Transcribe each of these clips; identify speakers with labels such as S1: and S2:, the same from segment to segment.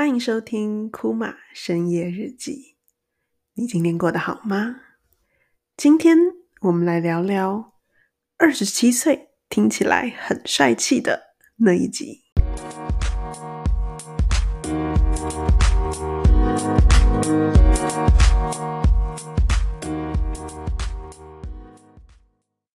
S1: 欢迎收听库玛深夜日记。你今天过得好吗？今天我们来聊聊二十七岁听起来很帅气的那一集。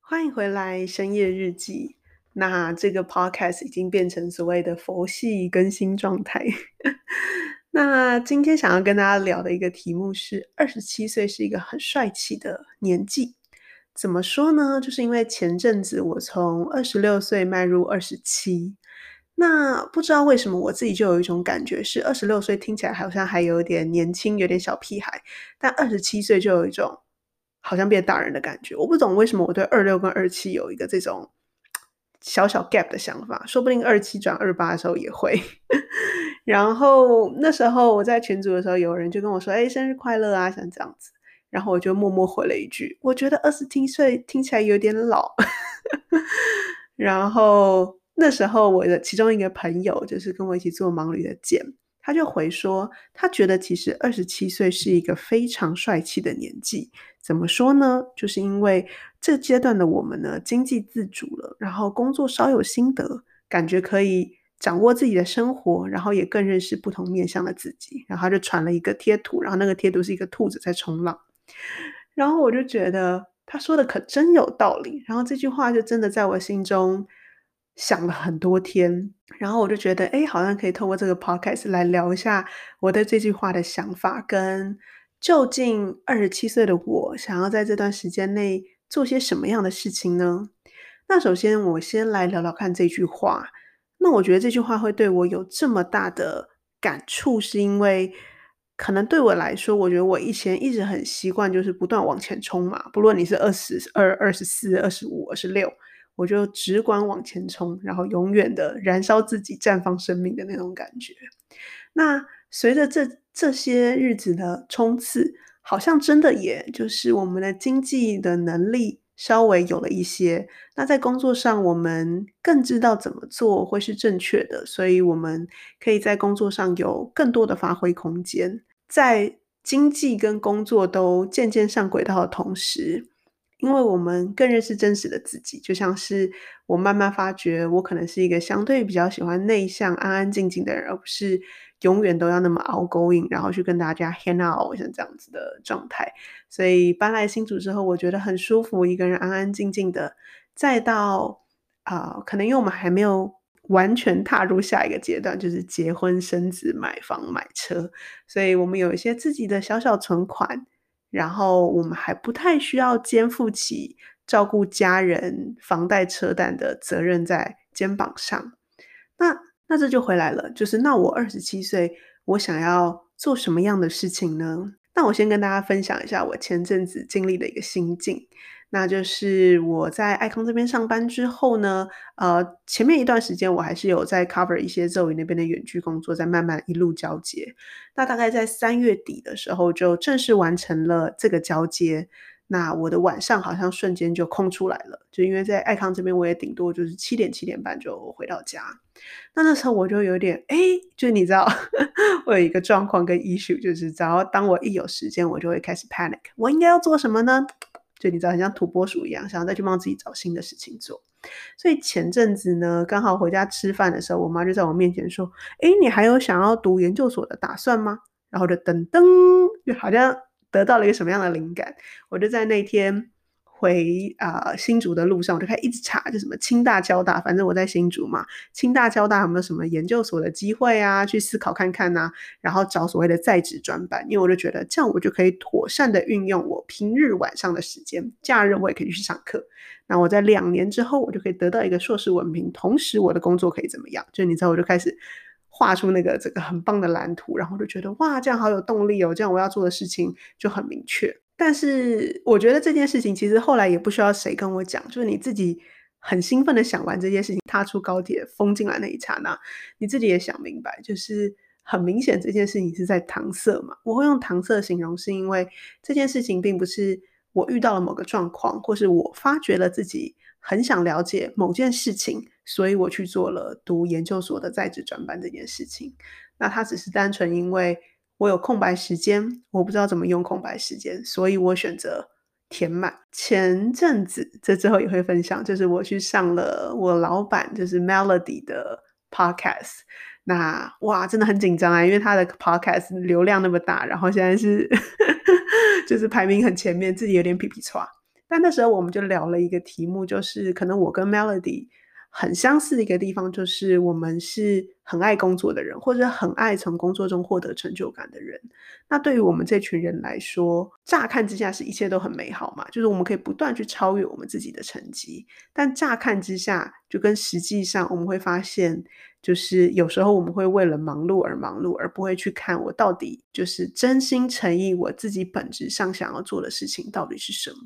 S1: 欢迎回来深夜日记。那这个 podcast 已经变成所谓的佛系更新状态。那今天想要跟大家聊的一个题目是：二十七岁是一个很帅气的年纪。怎么说呢？就是因为前阵子我从二十六岁迈入二十七，那不知道为什么我自己就有一种感觉是二十六岁听起来好像还有点年轻，有点小屁孩，但二十七岁就有一种好像变大人的感觉。我不懂为什么我对二六跟二七有一个这种。小小 gap 的想法，说不定二七转二八的时候也会。然后那时候我在群组的时候，有人就跟我说：“哎，生日快乐啊！”像这样子，然后我就默默回了一句：“我觉得二十七岁听起来有点老。”然后那时候我的其中一个朋友，就是跟我一起做盲旅的简，他就回说，他觉得其实二十七岁是一个非常帅气的年纪。怎么说呢？就是因为这阶段的我们呢，经济自主了，然后工作稍有心得，感觉可以掌握自己的生活，然后也更认识不同面向的自己。然后他就传了一个贴图，然后那个贴图是一个兔子在冲浪，然后我就觉得他说的可真有道理。然后这句话就真的在我心中想了很多天。然后我就觉得，哎，好像可以透过这个 podcast 来聊一下我对这句话的想法跟。究竟二十七岁的我想要在这段时间内做些什么样的事情呢？那首先，我先来聊聊看这句话。那我觉得这句话会对我有这么大的感触，是因为可能对我来说，我觉得我以前一直很习惯，就是不断往前冲嘛。不论你是二十二、二十四、二十五、二十六，我就只管往前冲，然后永远的燃烧自己、绽放生命的那种感觉。那随着这这些日子的冲刺，好像真的也就是我们的经济的能力稍微有了一些。那在工作上，我们更知道怎么做会是正确的，所以我们可以在工作上有更多的发挥空间。在经济跟工作都渐渐上轨道的同时，因为我们更认识真实的自己，就像是我慢慢发觉，我可能是一个相对比较喜欢内向、安安静静的人，而不是永远都要那么 outgoing，然后去跟大家 hang out 像这样子的状态。所以搬来新组之后，我觉得很舒服，一个人安安静静的。再到啊、可能因为我们还没有完全踏入下一个阶段，就是结婚、生子、买房、买车，所以我们有一些自己的小小存款。然后我们还不太需要肩负起照顾家人、房贷车贷的责任在肩膀上。那那这就回来了，就是那我二十七岁，我想要做什么样的事情呢？那我先跟大家分享一下我前阵子经历的一个心境。那就是我在爱康这边上班之后呢，呃，前面一段时间我还是有在 cover 一些 Zoe 那边的远距工作，在慢慢一路交接。那大概在三月底的时候，就正式完成了这个交接。那我的晚上好像瞬间就空出来了，就因为在爱康这边，我也顶多就是七点七点半就回到家。那那时候我就有点，哎，就你知道，我有一个状况跟 issue，就是只要当我一有时间，我就会开始 panic，我应该要做什么呢？就你知道，很像土拨鼠一样，想要再去帮自己找新的事情做。所以前阵子呢，刚好回家吃饭的时候，我妈就在我面前说：“哎，你还有想要读研究所的打算吗？”然后就噔噔，就好像得到了一个什么样的灵感。我就在那天。回啊、新竹的路上，我就开始一直查，就什么清大、交大，反正我在新竹嘛。清大、交大有没有什么研究所的机会啊？去思考看看呐、啊。然后找所谓的在职专班，因为我就觉得这样我就可以妥善的运用我平日晚上的时间，假日我也可以去上课。那我在两年之后，我就可以得到一个硕士文凭，同时我的工作可以怎么样？就你知道，我就开始画出那个这个很棒的蓝图，然后就觉得哇，这样好有动力哦，这样我要做的事情就很明确。但是我觉得这件事情其实后来也不需要谁跟我讲，就是你自己很兴奋的想完这件事情，踏出高铁风进来那一刹那，你自己也想明白，就是很明显这件事情是在搪塞嘛。我会用搪塞形容，是因为这件事情并不是我遇到了某个状况，或是我发觉了自己很想了解某件事情，所以我去做了读研究所的在职转班这件事情。那它只是单纯因为我有空白时间，我不知道怎么用空白时间，所以我选择填满。前阵子这之后也会分享，就是我去上了我老板就是 Melody 的 Podcast。那哇，真的很紧张啊，因为他的 Podcast 流量那么大，然后现在是 就是排名很前面，自己有点皮皮剉。但那时候我们就聊了一个题目，就是可能我跟 Melody 很相似的一个地方，就是我们是很爱工作的人，或者很爱从工作中获得成就感的人。那对于我们这群人来说，乍看之下是一切都很美好嘛，就是我们可以不断去超越我们自己的成绩。但乍看之下，就跟实际上我们会发现。就是有时候我们会为了忙碌而忙碌，而不会去看我到底就是真心诚意，我自己本质上想要做的事情到底是什么。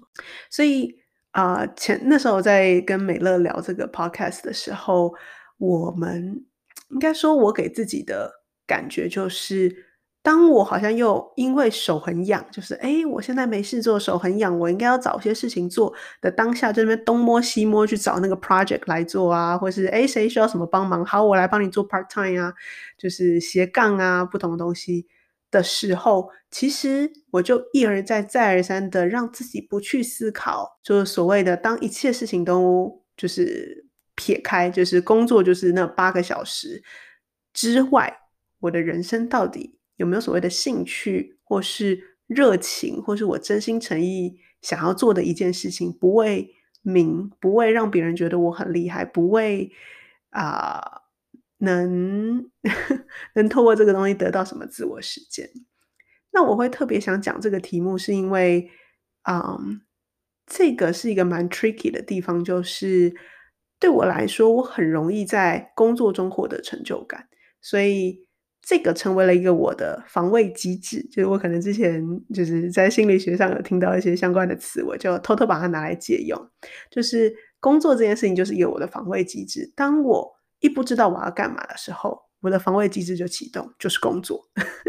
S1: 所以啊、前那时候在跟美乐聊这个 podcast 的时候，我们应该说，我给自己的感觉就是。当我好像又因为手很痒，就是诶，我现在没事做，手很痒，我应该要找些事情做的当下，这边东摸西摸去找那个 project 来做啊，或是诶，谁需要什么帮忙，好，我来帮你做 part time 啊，就是斜杠啊，不同的东西的时候，其实我就一而再再而三的让自己不去思考，就是所谓的当一切事情都就是撇开，就是工作就是那八个小时之外，我的人生到底。有没有所谓的兴趣，或是热情，或是我真心诚意想要做的一件事情，不为名，不为让别人觉得我很厉害，不为啊、能能透过这个东西得到什么自我实践？那我会特别想讲这个题目，是因为，嗯，这个是一个蛮 tricky 的地方，就是对我来说，我很容易在工作中获得成就感，所以。这个成为了一个我的防卫机制，就是我可能之前就是在心理学上有听到一些相关的词，我就偷偷把它拿来借用。就是工作这件事情就是一个我的防卫机制，当我一不知道我要干嘛的时候，我的防卫机制就启动，就是工作，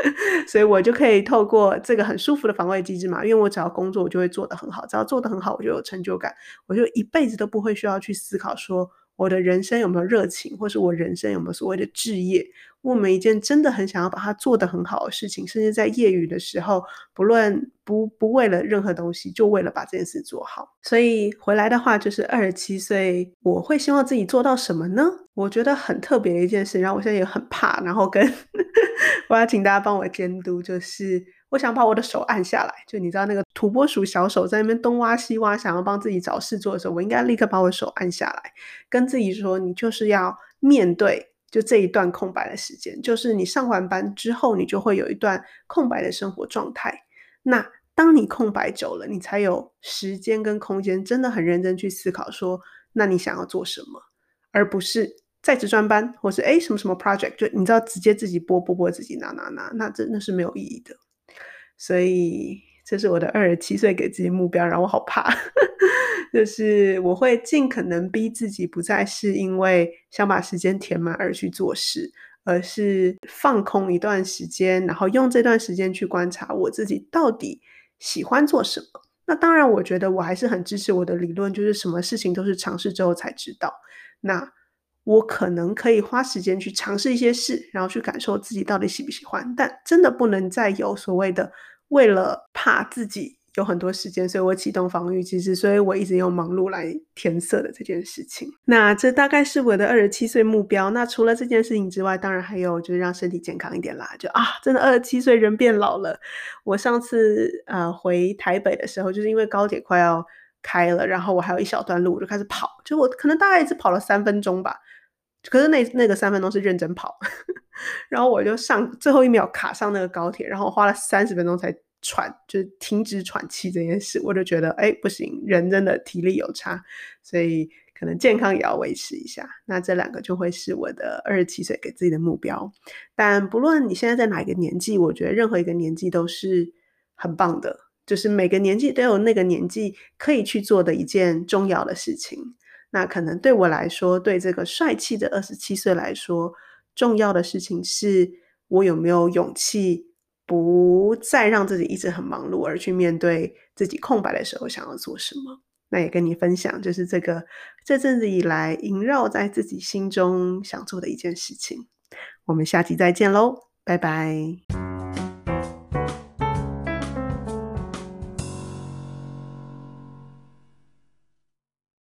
S1: 所以我就可以透过这个很舒服的防卫机制嘛，因为我只要工作，我就会做得很好，只要做得很好，我就有成就感，我就一辈子都不会需要去思考说我的人生有没有热情，或是我人生有没有所谓的志业。我们一件真的很想要把它做得很好的事情，甚至在业余的时候，不论不不为了任何东西，就为了把这件事做好。所以回来的话，就是二十七岁，我会希望自己做到什么呢？我觉得很特别的一件事，然后我现在也很怕，然后跟 我要请大家帮我监督，就是我想把我的手按下来，就你知道那个土拨鼠小手在那边东挖西挖，想要帮自己找事做的时候，我应该立刻把我手按下来，跟自己说，你就是要面对。就这一段空白的时间，就是你上完班之后，你就会有一段空白的生活状态。那当你空白久了，你才有时间跟空间，真的很认真去思考说，那你想要做什么，而不是在职专班，或是诶什么什么 project，就你知道直接自己播播播自己拿拿拿，那真的是没有意义的。所以这是我的二十七岁给自己目标，然后我好怕。就是我会尽可能逼自己，不再是因为想把时间填满而去做事，而是放空一段时间，然后用这段时间去观察我自己到底喜欢做什么。那当然，我觉得我还是很支持我的理论，就是什么事情都是尝试之后才知道。那我可能可以花时间去尝试一些事，然后去感受自己到底喜不喜欢，但真的不能再有所谓的为了怕自己。有很多时间，所以我启动防御机制，所以我一直用忙碌来填色的这件事情。那这大概是我的二十七岁目标。那除了这件事情之外，当然还有就是让身体健康一点啦。就啊，真的二十七岁人变老了。我上次呃回台北的时候，就是因为高铁快要开了，然后我还有一小段路，我就开始跑。就我可能大概只跑了三分钟吧，可是那那个三分钟是认真跑。然后我就上最后一秒卡上那个高铁，然后花了三十分钟才。喘就是停止喘气这件事，我就觉得哎不行，人真的体力有差，所以可能健康也要维持一下。那这两个就会是我的二十七岁给自己的目标。但不论你现在在哪一个年纪，我觉得任何一个年纪都是很棒的，就是每个年纪都有那个年纪可以去做的一件重要的事情。那可能对我来说，对这个帅气的二十七岁来说，重要的事情是我有没有勇气。不再让自己一直很忙碌，而去面对自己空白的时候想要做什么。那也跟你分享，就是这个这阵子以来萦绕在自己心中想做的一件事情。我们下期再见喽，拜拜。